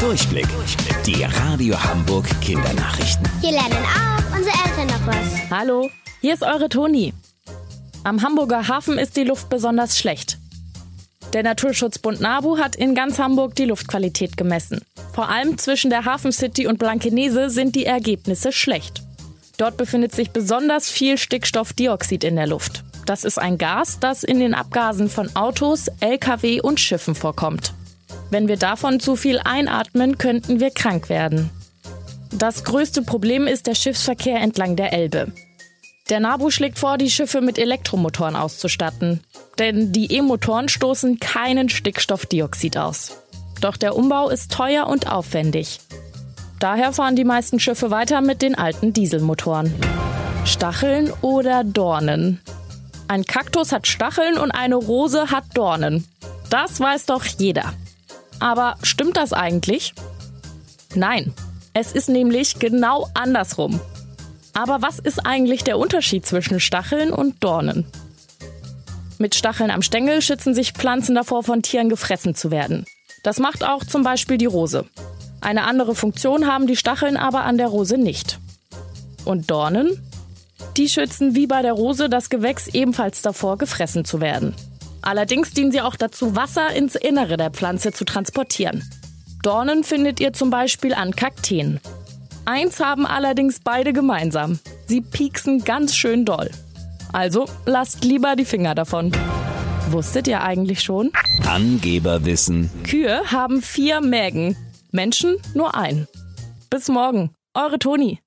Durchblick. Die Radio Hamburg Kindernachrichten. Hier lernen auch unsere Eltern noch was. Hallo, hier ist eure Toni. Am Hamburger Hafen ist die Luft besonders schlecht. Der Naturschutzbund NABU hat in ganz Hamburg die Luftqualität gemessen. Vor allem zwischen der Hafen City und Blankenese sind die Ergebnisse schlecht. Dort befindet sich besonders viel Stickstoffdioxid in der Luft. Das ist ein Gas, das in den Abgasen von Autos, Lkw und Schiffen vorkommt. Wenn wir davon zu viel einatmen, könnten wir krank werden. Das größte Problem ist der Schiffsverkehr entlang der Elbe. Der NABU schlägt vor, die Schiffe mit Elektromotoren auszustatten. Denn die E-Motoren stoßen keinen Stickstoffdioxid aus. Doch der Umbau ist teuer und aufwendig. Daher fahren die meisten Schiffe weiter mit den alten Dieselmotoren. Stacheln oder Dornen? Ein Kaktus hat Stacheln und eine Rose hat Dornen. Das weiß doch jeder. Aber stimmt das eigentlich? Nein, es ist nämlich genau andersrum. Aber was ist eigentlich der Unterschied zwischen Stacheln und Dornen? Mit Stacheln am Stängel schützen sich Pflanzen davor, von Tieren gefressen zu werden. Das macht auch zum Beispiel die Rose. Eine andere Funktion haben die Stacheln aber an der Rose nicht. Und Dornen? Die schützen wie bei der Rose das Gewächs ebenfalls davor, gefressen zu werden. Allerdings dienen sie auch dazu, Wasser ins Innere der Pflanze zu transportieren. Dornen findet ihr zum Beispiel an Kakteen. Eins haben allerdings beide gemeinsam. Sie pieksen ganz schön doll. Also lasst lieber die Finger davon. Wusstet ihr eigentlich schon? Angeberwissen. Kühe haben vier Mägen, Menschen nur ein. Bis morgen, eure Toni.